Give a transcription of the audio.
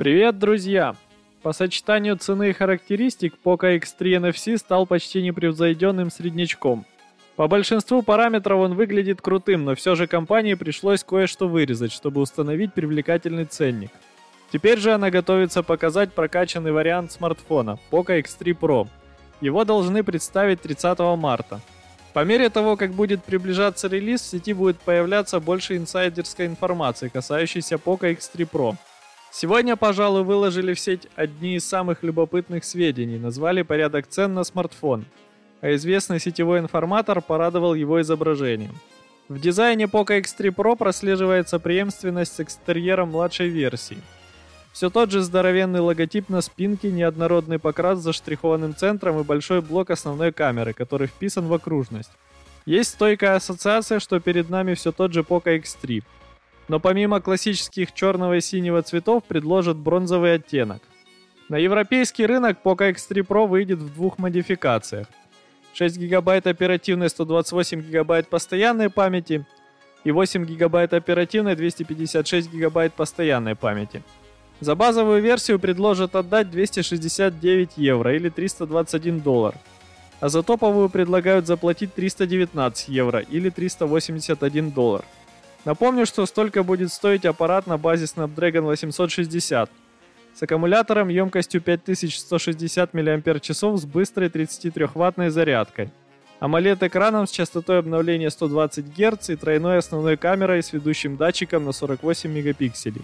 Привет, друзья! По сочетанию цены и характеристик Poco X3 NFC стал почти непревзойденным среднячком. По большинству параметров он выглядит крутым, но все же компании пришлось кое-что вырезать, чтобы установить привлекательный ценник. Теперь же она готовится показать прокачанный вариант смартфона Poco X3 Pro. Его должны представить 30 марта. По мере того, как будет приближаться релиз, в сети будет появляться больше инсайдерской информации, касающейся Poco X3 Pro. Сегодня, пожалуй, выложили в сеть одни из самых любопытных сведений, назвали порядок цен на смартфон, а известный сетевой информатор порадовал его изображением. В дизайне Poco X3 Pro прослеживается преемственность с экстерьером младшей версии. Все тот же здоровенный логотип на спинке, неоднородный покрас с заштрихованным центром и большой блок основной камеры, который вписан в окружность. Есть стойкая ассоциация, что перед нами все тот же Poco X3, но помимо классических черного и синего цветов предложат бронзовый оттенок. На европейский рынок Poco X3 Pro выйдет в двух модификациях. 6 ГБ оперативной 128 ГБ постоянной памяти и 8 ГБ оперативной 256 ГБ постоянной памяти. За базовую версию предложат отдать 269 евро или 321 доллар, а за топовую предлагают заплатить 319 евро или 381 доллар. Напомню, что столько будет стоить аппарат на базе Snapdragon 860 с аккумулятором емкостью 5160 мАч с быстрой 33-ваттной зарядкой, AMOLED-экраном с частотой обновления 120 Гц и тройной основной камерой с ведущим датчиком на 48 мегапикселей.